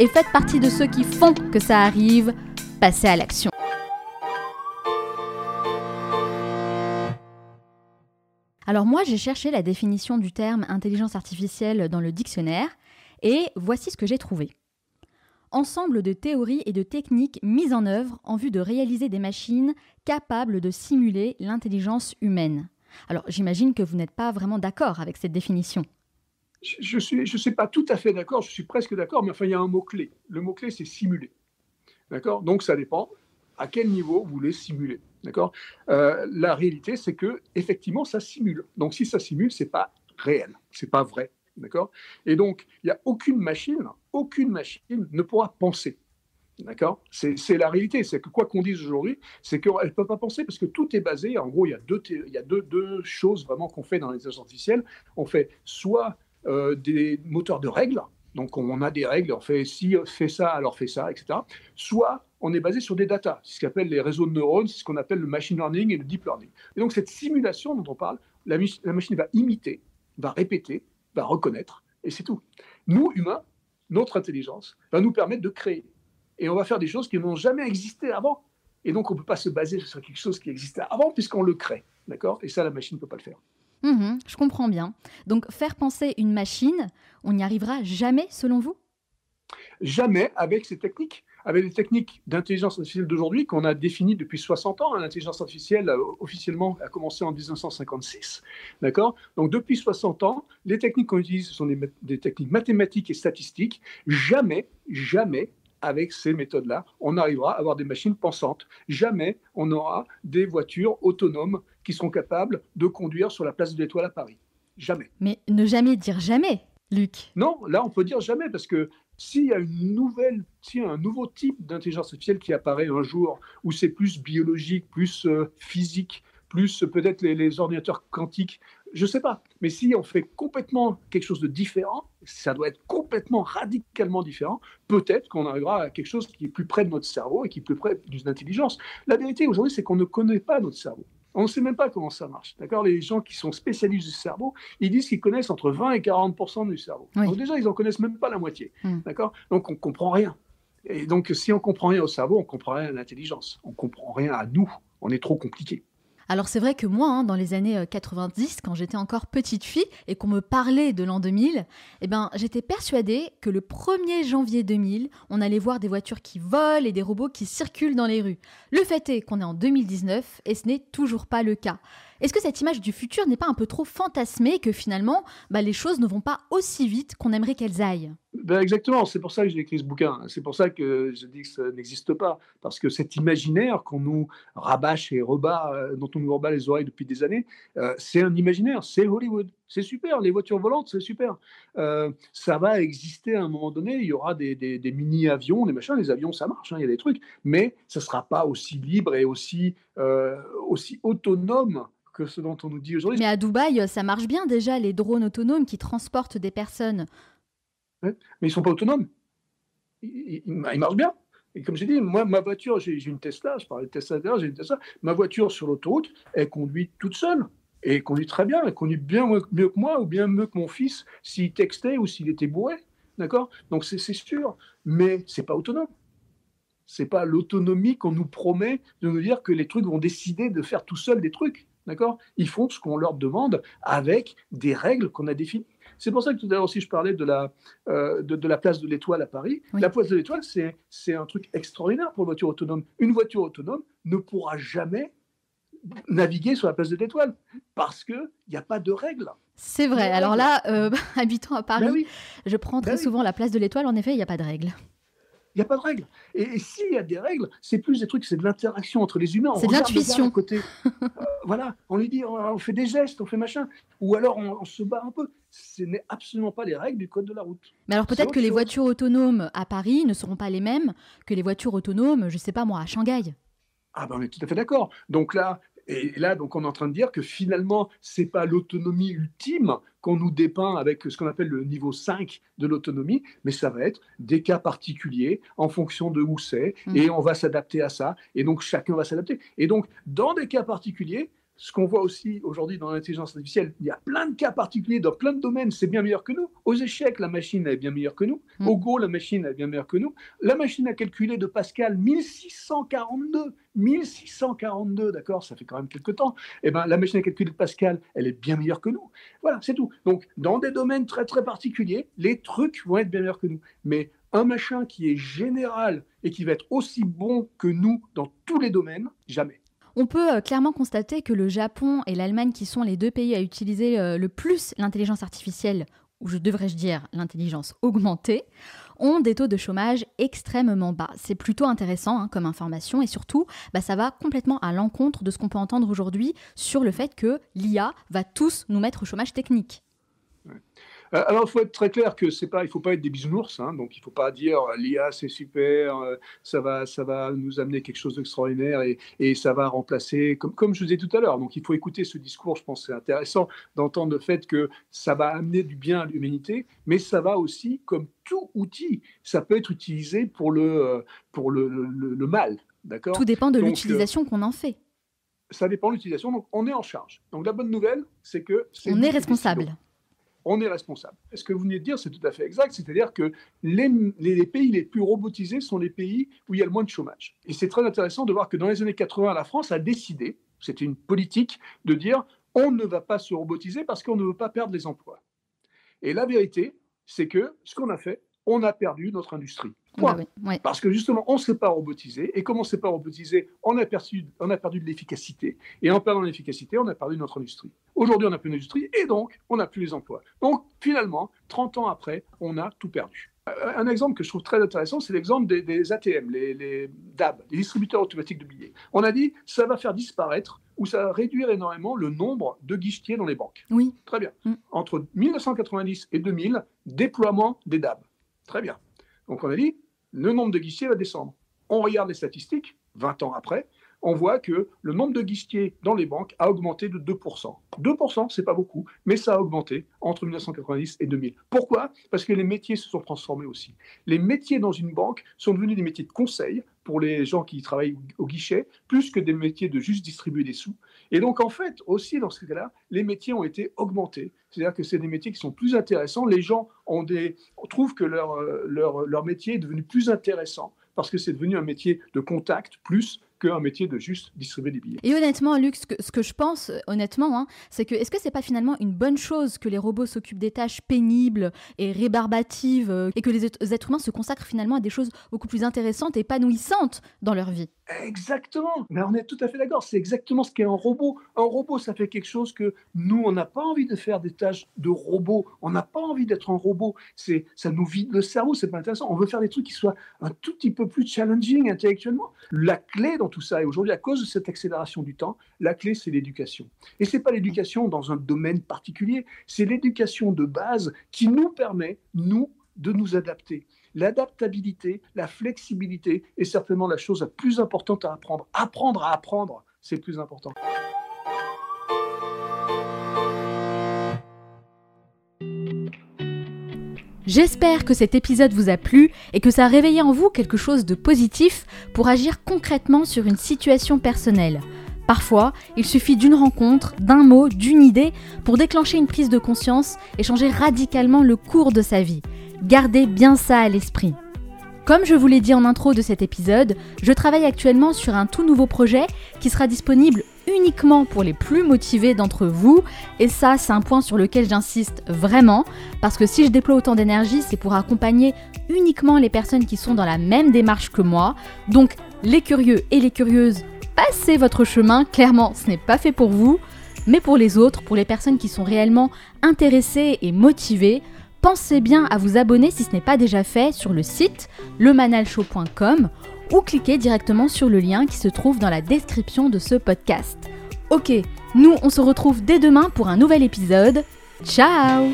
et faites partie de ceux qui font que ça arrive. Passez à l'action. Alors moi, j'ai cherché la définition du terme intelligence artificielle dans le dictionnaire et voici ce que j'ai trouvé. Ensemble de théories et de techniques mises en œuvre en vue de réaliser des machines capables de simuler l'intelligence humaine. Alors j'imagine que vous n'êtes pas vraiment d'accord avec cette définition. Je ne suis, je suis pas tout à fait d'accord, je suis presque d'accord, mais enfin il y a un mot-clé. Le mot-clé c'est simuler. D'accord? Donc ça dépend à quel niveau vous voulez simuler. D'accord? Euh, La réalité, c'est que effectivement, ça simule. Donc, si ça simule, c'est pas réel, c'est pas vrai. D'accord? Et donc, il n'y a aucune machine, aucune machine ne pourra penser. D'accord? C'est, la réalité. C'est que quoi qu'on dise aujourd'hui, c'est qu'elle ne peut pas penser parce que tout est basé. En gros, il y a deux, y a deux, deux choses vraiment qu'on fait dans les intelligences artificielles. On fait soit euh, des moteurs de règles, donc on a des règles, on fait si fait ça, alors fait ça, etc. Soit on est basé sur des datas, ce qu'on appelle les réseaux de neurones, c'est ce qu'on appelle le machine learning et le deep learning. Et donc cette simulation dont on parle, la, la machine va imiter, va répéter, va reconnaître, et c'est tout. Nous, humains, notre intelligence va nous permettre de créer. Et on va faire des choses qui n'ont jamais existé avant. Et donc on ne peut pas se baser sur quelque chose qui existait avant puisqu'on le crée. D'accord? Et ça, la machine ne peut pas le faire. Mmh je comprends bien. Donc faire penser une machine, on n'y arrivera jamais selon vous? Jamais avec ces techniques avec les techniques d'intelligence artificielle d'aujourd'hui qu'on a définies depuis 60 ans. Hein, l'intelligence artificielle, euh, officiellement, a commencé en 1956. D'accord? Donc, depuis 60 ans, les techniques qu'on utilise, sont des, techniques mathématiques et statistiques. Jamais, jamais, avec ces méthodes-là, on arrivera à avoir des machines pensantes. Jamais on aura des voitures autonomes qui seront capables de conduire sur la place de l'Étoile à Paris. Jamais. Mais ne jamais dire jamais, Luc. Non, là, on peut dire jamais parce que s'il y a une nouvelle, s'il y a un nouveau type d'intelligence artificielle qui apparaît un jour, où c'est plus biologique, plus euh, physique, plus peut-être les, ordinateurs quantiques, je ne sais pas. Mais si on fait complètement quelque chose de différent, ça doit être complètement radicalement différent, peut-être qu'on arrivera à quelque chose qui est plus près de notre cerveau et qui est plus près d'une intelligence. La vérité aujourd'hui, c'est qu'on ne connaît pas notre cerveau. On ne sait même pas comment ça marche. D'accord? Les gens qui sont spécialistes du cerveau, ils disent qu'ils connaissent entre 20 et 40 du cerveau. Donc déjà, ils n'en connaissent même pas la moitié. Hmm. D'accord? Donc on ne comprend rien. Et donc si on comprend rien au cerveau, on comprend rien à l'intelligence. On comprend rien à nous. On est trop compliqué. Alors c'est vrai que moi, hein, dans les années 90, euh, quand j'étais encore petite fille et qu'on me parlait de l'an 2000, eh ben, j'étais persuadée que le 1er janvier 2000, on allait voir des voitures qui volent et des robots qui circulent dans les rues. Le fait est qu'on est en 2019 et ce n'est toujours pas le cas. Est-ce que cette image du futur n'est pas un peu trop fantasmée que finalement, bah, les choses ne vont pas aussi vite qu'on aimerait qu'elles aillent? Ben Exactement, c'est pour ça que j'ai écrit ce bouquin. C'est pour ça que je dis que ça n'existe pas. Parce que cet imaginaire qu'on nous rabâche et rebat, euh, dont on nous rebat les oreilles depuis des années, euh, c'est un imaginaire, c'est Hollywood. C'est super, les voitures volantes, c'est super. Euh, ça va exister à un moment donné, il y aura des, mini-avions, des machins, les avions, ça marche, hein, il y a des trucs, mais ça ne sera pas aussi libre et aussi, aussi autonome ce dont on nous dit aujourd'hui. Mais à Dubaï, ça marche bien déjà, les drones autonomes qui transportent des personnes. mais ils ne sont pas autonomes. Ils, marchent bien. Et comme j'ai dit, moi, ma voiture, j'ai une Tesla, je parlais de Tesla j'ai une Tesla. Ma voiture sur l'autoroute, elle conduit toute seule. Et conduit très bien, elle conduit bien mieux que moi, ou bien mieux que mon fils, s'il textait ou s'il était bourré. D'accord? Donc c'est sûr. Mais c'est pas autonome. C'est pas l'autonomie qu'on nous promet de nous dire que les trucs vont décider de faire tout seuls des trucs. D'accord? Ils font ce qu'on leur demande avec des règles qu'on a définies. C'est pour ça que tout à l'heure aussi je parlais de la, euh, de, la place de l'Étoile à Paris. La place de l'Étoile, c'est un truc extraordinaire pour une voiture autonome. Une voiture autonome ne pourra jamais naviguer sur la place de l'Étoile parce qu'il n'y a pas de règles. C'est vrai. Alors là, euh, habitant à Paris, ben je prends très ben souvent la place de l'Étoile. En effet, il n'y a pas de règles. Il n'y a pas de règles. Et, s'il y a des règles, c'est plus des trucs, c'est de l'interaction entre les humains. C'est de l'intuition. côté. Euh, voilà, on lui dit, on, fait des gestes, on fait machin. Ou alors on, se bat un peu. Ce n'est absolument pas les règles du code de la route. Mais alors peut-être que les voitures autonomes à Paris ne seront pas les mêmes que les voitures autonomes, je ne sais pas moi, à Shanghai. Ah ben on est tout à fait d'accord. Donc là, et là, donc, on est en train de dire que finalement, c'est pas l'autonomie ultime qu'on nous dépeint avec ce qu'on appelle le niveau 5 de l'autonomie, mais ça va être des cas particuliers en fonction de où c'est, mmh. et on va s'adapter à ça, et donc chacun va s'adapter. Et donc, dans des cas particuliers, ce qu'on voit aussi aujourd'hui dans l'intelligence artificielle, il y a plein de cas particuliers dans plein de domaines, c'est bien meilleur que nous. Aux échecs, la machine est bien meilleure que nous. Mm. Au Go, la machine est bien meilleure que nous. La machine a calculé de Pascal 1642. 1642, d'accord, ça fait quand même quelques temps. Eh ben, la machine à calculer de Pascal, elle est bien meilleure que nous. Voilà, c'est tout. Donc, dans des domaines très très particuliers, les trucs vont être bien meilleurs que nous. Mais un machin qui est général et qui va être aussi bon que nous dans tous les domaines, jamais. On peut euh, clairement constater que le Japon et l'Allemagne, qui sont les deux pays à utiliser euh, le plus l'intelligence artificielle, ou je devrais-je dire l'intelligence augmentée, ont des taux de chômage extrêmement bas. C'est plutôt intéressant hein, comme information et surtout, bah, ça va complètement à l'encontre de ce qu'on peut entendre aujourd'hui sur le fait que l'IA va tous nous mettre au chômage technique. Alors, il faut être très clair que c'est pas, il faut pas être des bisounours, hein, donc il faut pas dire euh, l'IA c'est super, euh, ça va, ça va nous amener quelque chose d'extraordinaire et, et, ça va remplacer, comme, comme je vous ai tout à l'heure. Donc, il faut écouter ce discours. Je pense c'est intéressant d'entendre le fait que ça va amener du bien à l'humanité, mais ça va aussi, comme tout outil, ça peut être utilisé pour le, pour le, le, mal. D'accord? Tout dépend de l'utilisation qu'on en fait. Ça dépend de l'utilisation. Donc, on est en charge. Donc, la bonne nouvelle, c'est que on est responsable on est responsable. Ce que vous venez de dire, c'est tout à fait exact. C'est-à-dire que les, pays les plus robotisés sont les pays où il y a le moins de chômage. Et c'est très intéressant de voir que dans les années 80, la France a décidé, c'était une politique, de dire on ne va pas se robotiser parce qu'on ne veut pas perdre les emplois. Et la vérité, c'est que ce qu'on a fait, on a perdu notre industrie. Bah Parce que justement, on ne s'est pas robotisé. Et comme on ne s'est pas robotisé, on a, perçu, on a perdu de l'efficacité. Et en perdant l'efficacité, on a perdu notre industrie. Aujourd'hui, on n'a plus d'industrie et donc, on n'a plus les emplois. Donc, finalement, 30 ans après, on a tout perdu. Un exemple que je trouve très intéressant, c'est l'exemple des, ATM, les, DAB, les distributeurs automatiques de billets. On a dit, ça va faire disparaître ou ça va réduire énormément le nombre de guichetiers dans les banques. Oui. Très bien. Mm. Entre 1990 et 2000, déploiement des DAB. Très bien. Donc on a dit, le nombre de guichetiers va descendre. On regarde les statistiques, 20 ans après, on voit que le nombre de guichetiers dans les banques a augmenté de 2%. 2%, c'est pas beaucoup, mais ça a augmenté entre 1990 et 2000. Pourquoi? Parce que les métiers se sont transformés aussi. Les métiers dans une banque sont devenus des métiers de conseil pour les gens qui travaillent au guichet, plus que des métiers de juste distribuer des sous. Et donc, en fait, aussi dans ce cas-là, les métiers ont été augmentés. C'est-à-dire que c'est des métiers qui sont plus intéressants. Les gens ont des, trouvent que leur, euh, leur, leur métier est devenu plus intéressant parce que c'est devenu un métier de contact plus qu'un métier de juste distribuer des billets. Et honnêtement, Luc, ce que, je pense, honnêtement, hein, c'est que est-ce que c'est pas finalement une bonne chose que les robots s'occupent des tâches pénibles et rébarbatives euh, et que les êtres humains se consacrent finalement à des choses beaucoup plus intéressantes et épanouissantes dans leur vie? Exactement. Mais on est tout à fait d'accord. C'est exactement ce qu'est un robot. Un robot, ça fait quelque chose que nous, on n'a pas envie de faire des tâches de robot. On n'a pas envie d'être un robot. C'est, ça nous vide le cerveau. C'est pas intéressant. On veut faire des trucs qui soient un tout petit peu plus challenging intellectuellement. La clé dans tout ça, et aujourd'hui, à cause de cette accélération du temps, la clé, c'est l'éducation. Et c'est pas l'éducation dans un domaine particulier. C'est l'éducation de base qui nous permet, nous, de nous adapter. L'adaptabilité, la flexibilité est certainement la chose la plus importante à apprendre. Apprendre à apprendre, c'est plus important. J'espère que cet épisode vous a plu et que ça a réveillé en vous quelque chose de positif pour agir concrètement sur une situation personnelle. Parfois, il suffit d'une rencontre, d'un mot, d'une idée pour déclencher une prise de conscience et changer radicalement le cours de sa vie. Gardez bien ça à l'esprit. Comme je vous l'ai dit en intro de cet épisode, je travaille actuellement sur un tout nouveau projet qui sera disponible uniquement pour les plus motivés d'entre vous. Et ça, c'est un point sur lequel j'insiste vraiment, parce que si je déploie autant d'énergie, c'est pour accompagner uniquement les personnes qui sont dans la même démarche que moi. Donc, les curieux et les curieuses, passez votre chemin, clairement, ce n'est pas fait pour vous. Mais pour les autres, pour les personnes qui sont réellement intéressées et motivées, pensez bien à vous abonner si ce n'est pas déjà fait sur le site lemanalshow.com ou cliquez directement sur le lien qui se trouve dans la description de ce podcast. Ok, nous on se retrouve dès demain pour un nouvel épisode. Ciao